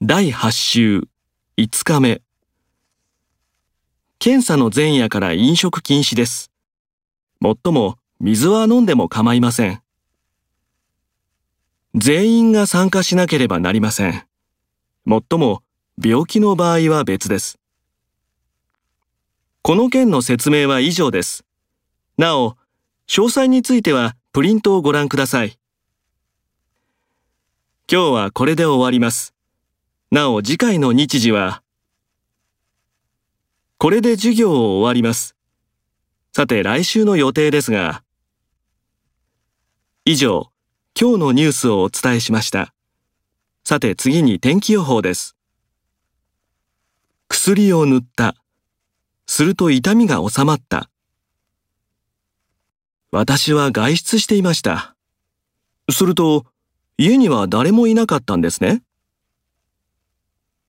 第8週5日目検査の前夜から飲食禁止です。もっとも水は飲んでも構いません。全員が参加しなければなりません。もっとも病気の場合は別です。この件の説明は以上です。なお、詳細についてはプリントをご覧ください。今日はこれで終わります。なお次回の日時は、これで授業を終わります。さて来週の予定ですが、以上、今日のニュースをお伝えしました。さて次に天気予報です。薬を塗った。すると痛みが収まった。私は外出していました。すると、家には誰もいなかったんですね。